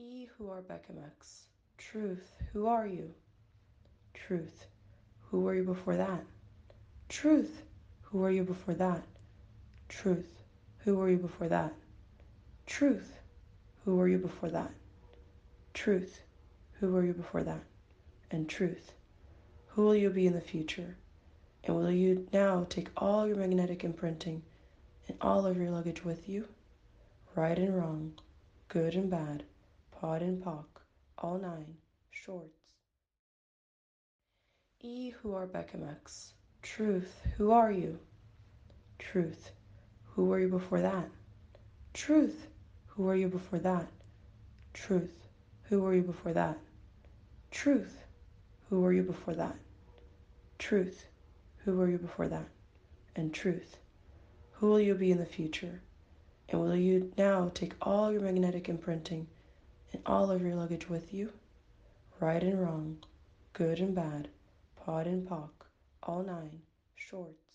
E who are Bechamex? Truth, who are you? Truth, who were you before that? Truth, who were you before that? Truth, who were you before that? Truth, who were you before that? Truth, who were you before that? And truth, who will you be in the future? And will you now take all your magnetic imprinting and all of your luggage with you? Right and wrong, good and bad, POD and POC, all nine, shorts. E who are Bechamex? Truth, who are you? Truth, who were you before that? Truth, who were you before that? Truth, who were you before that? Truth, who were you before that? Truth, who were you before that? And truth, who will you be in the future? And will you now take all your magnetic imprinting and all of your luggage with you? Right and wrong, good and bad, POD and POC, all nine, shorts.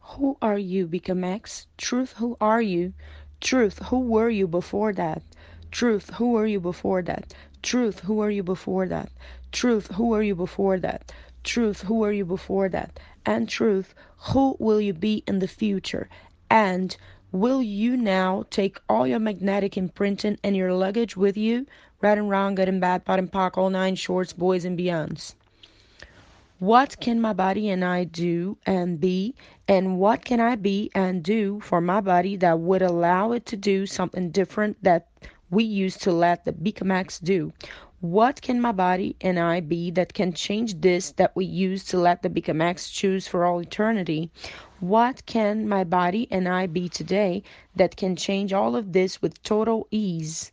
Who are you, Bechamex? Truth, who are you? Truth, who were you before that? Truth, who were you before that? Truth, who were you before that? Truth, who were you before that? Truth, who were you before that? And truth, who will you be in the future? And will you now take all your magnetic imprinting and your luggage with you? Right and wrong, good and bad, POD and POC, all nine shorts, boys and beyonds. What can my body and I do and be? And what can I be and do for my body that would allow it to do something different that we used to let the Bechamex do? What can my body and I be that can change this that we used to let the Bechamex choose for all eternity? What can my body and I be today that can change all of this with total ease?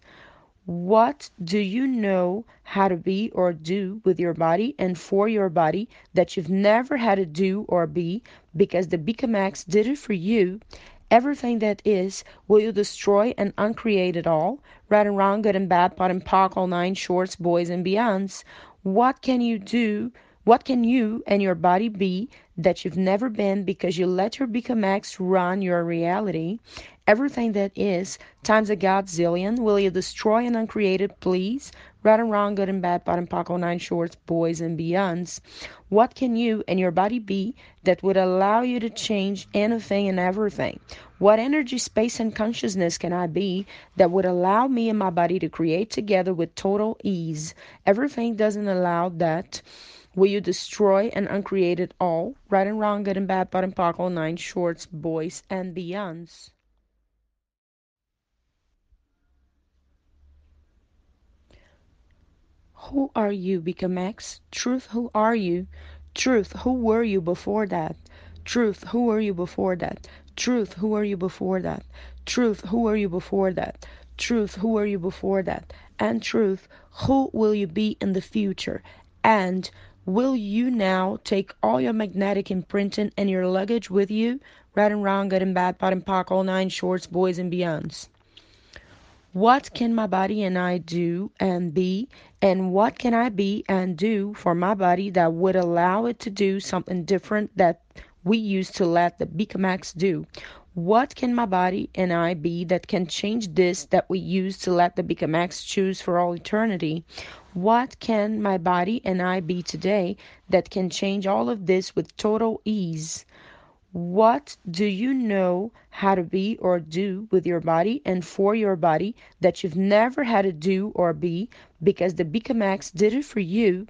What do you know how to be or do with your body and for your body that you've never had to do or be because the Bechamex did it for you? Everything that is, will you destroy and uncreate it all? Right and wrong, good and bad, POD and POC, all nine shorts, boys and beyonds. What can you do? What can you and your body be that you've never been because you let your Bechamex run your reality? Everything that is, times a godzillion, will you destroy and uncreate please? Right and wrong, good and bad, POD and POC, all nine shorts, boys and beyonds. What can you and your body be that would allow you to change anything and everything? What energy, space, and consciousness can I be that would allow me and my body to create together with total ease? Everything doesn't allow that. Will you destroy and uncreate it all? Right and wrong, good and bad, POD and POC, all nine shorts, boys and beyonds. Who are you, Bechamex? Truth, who are you? Truth, who were you before that? Truth, who were you before that? Truth, who were you before that? Truth, who were you before that? Truth, who were you before that? And truth, who will you be in the future? And will you now take all your magnetic imprinting and your luggage with you? Right and wrong, good and bad, POD and POC, all nine shorts, boys and beyonds. What can my body and I do and be? And what can I be and do for my body that would allow it to do something different that we used to let the Bechamex do? What can my body and I be that can change this that we used to let the Bechamex choose for all eternity? What can my body and I be today that can change all of this with total ease? What do you know how to be or do with your body and for your body that you've never had to do or be because the Bechamex did it for you?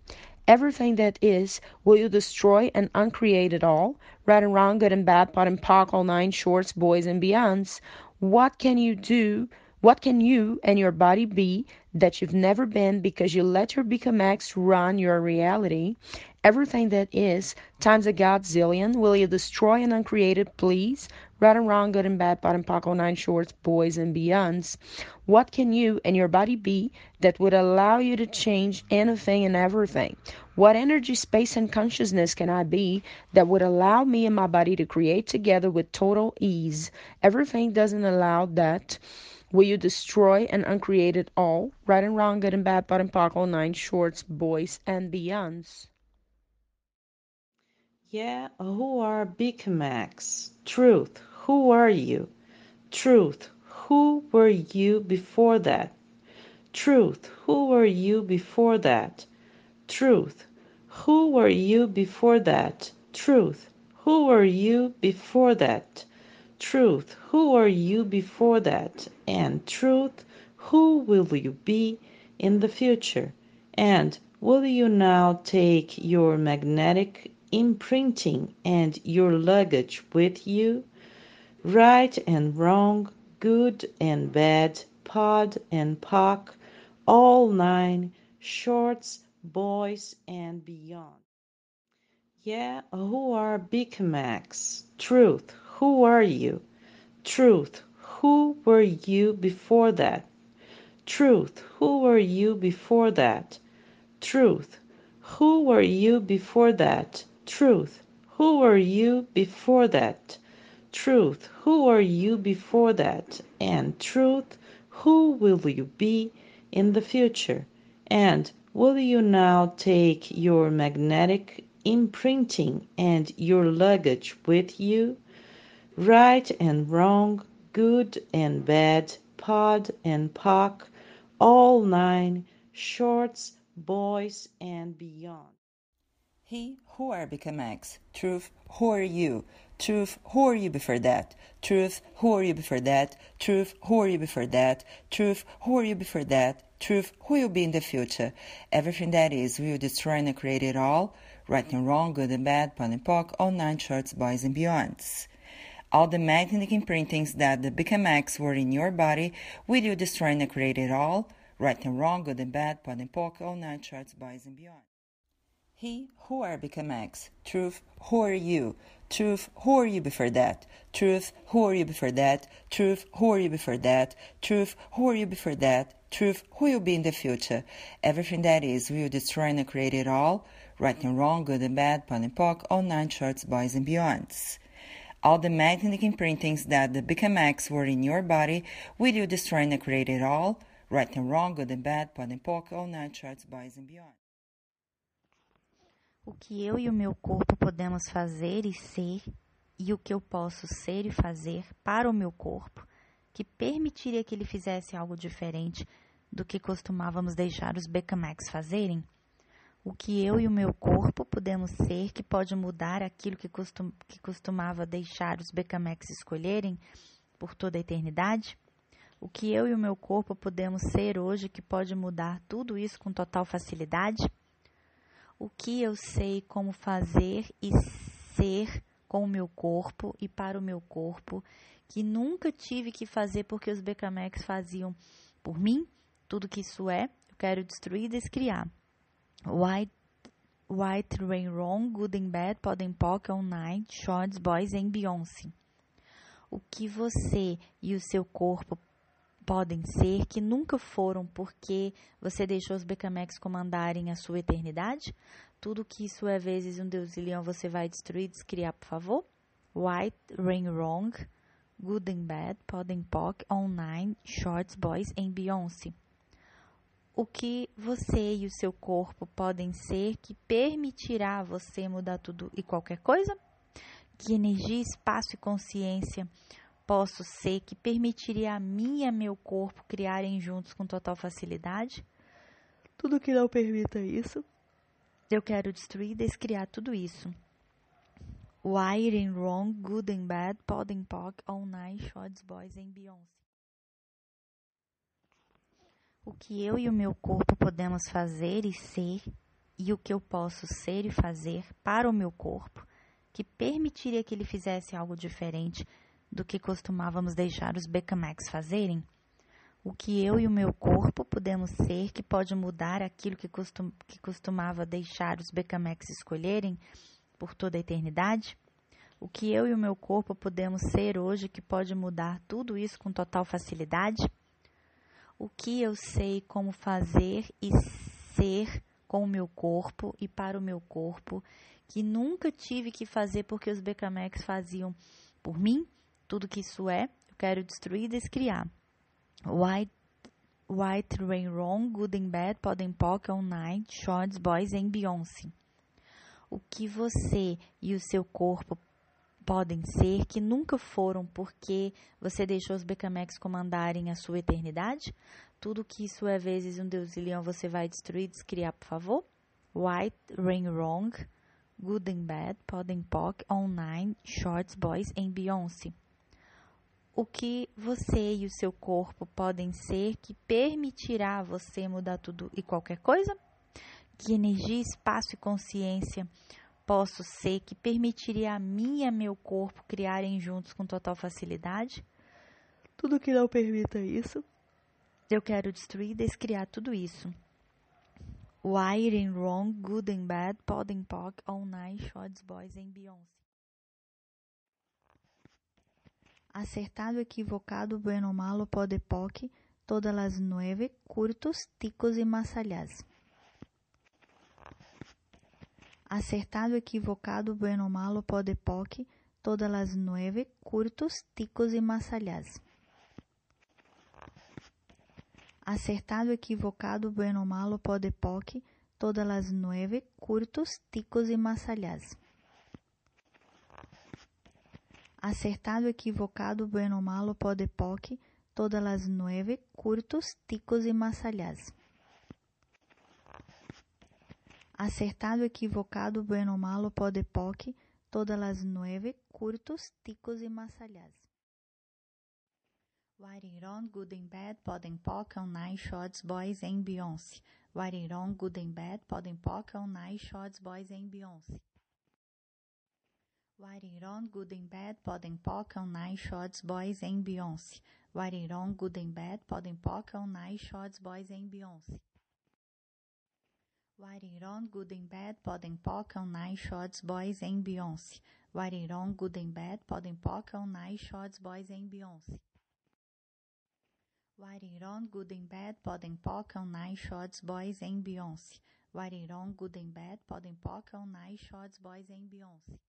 Everything that is, will you destroy and uncreate it all? Right and wrong, good and bad, POD and POC, all nine shorts, boys and beyonds. What can you do? What can you and your body be that you've never been because you let your Bechamex run your reality? Everything that is, times a godzillion, will you destroy and uncreate it, please? Right and wrong, good and bad, POD and POC, all nine shorts, boys and beyonds. What can you and your body be that would allow you to change anything and everything? What energy, space, and consciousness can I be that would allow me and my body to create together with total ease? Everything doesn't allow that. Will you destroy and uncreate it all? Right and wrong, good and bad, POD and POC, all nine shorts, boys and beyonds. Yeah, who are Bechamex? Truth, who are you? Truth, who were you before that? Truth, who were you before that? Truth, who were you before that? Truth, who were you before that? Truth, who are you before that? And truth, who will you be in the future? And will you now take your magnetic imprinting and your luggage with you? Right and wrong, good and bad, pod and POC, all nine, shorts, boys, and beyond. Yeah, who are Macs? Truth, who are you? Truth, who were you before that? Truth, who were you before that? Truth, who were you before that? Truth, who were you before that? Truth, who are you before that? And truth, who will you be in the future? And will you now take your magnetic imprinting and your luggage with you? Right and wrong, good and bad, pod and POC, all nine, shorts, boys, and beyond. He who are become X. Truth, who are you? Truth, who are you before that? Truth, who are you before that? Truth, who are you before that? Truth, who are you before that? Truth, who will be in the future? Everything that is will destroy and create it all. Right and wrong, good and bad, pun and pock, all nine shorts, boys and beyonds. All the magnetic imprintings that the become X were in your body will you destroy and create it all. Right and wrong, good and bad, pun and pock, all nine shorts, boys and beyond. He who are become X. Truth, who are you? Truth, who are you before that? Truth, who are you before that? Truth, who are you before that? Truth, who are you before that? Truth, who will be in the future? Everything that is will destroy and create it all. Right and wrong, good and bad, pun and pock, all nine shorts, boys and beyonds. All the magnetic imprintings that the become X were in your body will you destroy and create it all. Right and wrong, good and bad, pun and pock, all nine shorts, boys and beyond. O que eu e o meu corpo podemos fazer e ser, e o que eu posso ser e fazer para o meu corpo, que permitiria que ele fizesse algo diferente do que costumávamos deixar os Becamax fazerem? O que eu e o meu corpo podemos ser que pode mudar aquilo que, costum, que costumava deixar os Becamax escolherem por toda a eternidade? O que eu e o meu corpo podemos ser hoje que pode mudar tudo isso com total facilidade? O que eu sei como fazer e ser com o meu corpo e para o meu corpo, que nunca tive que fazer porque os Becamex faziam por mim, tudo que isso é, eu quero destruir e descriar. White, white Rain Wrong, Good and Bad, Podem Pock, On Night, Shorts, Boys e Beyoncé. O que você e o seu corpo podem ser que nunca foram porque você deixou os Becamex comandarem a sua eternidade? Tudo que isso é vezes um Deus e leão você vai destruir, descriar, por favor? White, Rain Wrong, Good and Bad, Podem Pock, Online, Shorts, Boys em Beyoncé. O que você e o seu corpo podem ser que permitirá você mudar tudo e qualquer coisa? Que energia, espaço e consciência posso ser que permitiria a mim e a meu corpo criarem juntos com total facilidade? Tudo que não permita isso, eu quero destruir e descriar tudo isso. Wire and Wrong, Good and Bad, Pod and Pock, All Night, Shots Boys and Beyoncé. O que eu e o meu corpo podemos fazer e ser, e o que eu posso ser e fazer para o meu corpo, que permitiria que ele fizesse algo diferente do que costumávamos deixar os Becamax fazerem? O que eu e o meu corpo podemos ser que pode mudar aquilo que, costum, que costumava deixar os Becamax escolherem por toda a eternidade? O que eu e o meu corpo podemos ser hoje que pode mudar tudo isso com total facilidade? O que eu sei como fazer e ser com o meu corpo e para o meu corpo que nunca tive que fazer porque os Becamax faziam por mim? Tudo que isso é, eu quero destruir e descriar. White, White Rain Wrong, Good and Bad, Podem Pock, On Night, Shorts, Boys em Beyoncé. O que você e o seu corpo podem ser que nunca foram porque você deixou os Becamex comandarem a sua eternidade? Tudo que isso é vezes um Deus e leão você vai destruir, descriar, por favor? White, Rain Wrong, Good and Bad, Podem Poc, Online, Shorts Boys em Beyoncé. O que você e o seu corpo podem ser que permitirá você mudar tudo e qualquer coisa? Que energia, espaço e consciência posso ser que permitiria a mim e a meu corpo criarem juntos com total facilidade? Tudo que não permita isso, eu quero destruir e descriar tudo isso. Wide and Wrong, Good and Bad, Pod and Poc, All Night, Shots Boys em Beyoncé. Acertado, equivocado, bueno, malo, pode, poc, todas las nueve, curtos, ticos e masalhas. Acertado, equivocado, bueno, malo, pode, poc, todas las nueve, curtos, ticos e masalhas. Acertado, equivocado, bueno, malo, pode, poc, todas las nueve, curtos, ticos e masalhas. Acertado, equivocado, bueno, malo, pode, poc, todas las nueve, curtos, ticos e masalhas. Acertado, equivocado, bueno, malo, pode, poc, todas las nueve, curtos, ticos e masalhas. White and Wrong, Good and Bad, Pod and Poc, On Nine Shots, Boys em Beyoncé. White and Wrong, Good and Bad, Pod and Poc, On Nine Shots, Boys em Beyoncé. White and Wrong, Good and Bad, Pod and Poc, On Shots, Boys em Beyoncé. White and Wrong, Good and Bad, Pod and Poc, On Shots, Boys em Beyoncé. White and Wrong, Good and Bad, Pod and Poc, On Shots, Boys em Beyoncé. White and Wrong, Good and Bad, Pod and Poc, On Shots, Boys em Beyoncé. White and Wrong, Good and Bad, Pod and Poc, On Shots, Boys em Beyoncé. White and Wrong, Good and Bad, Pod and Poc, On Shots, Boys em Beyoncé.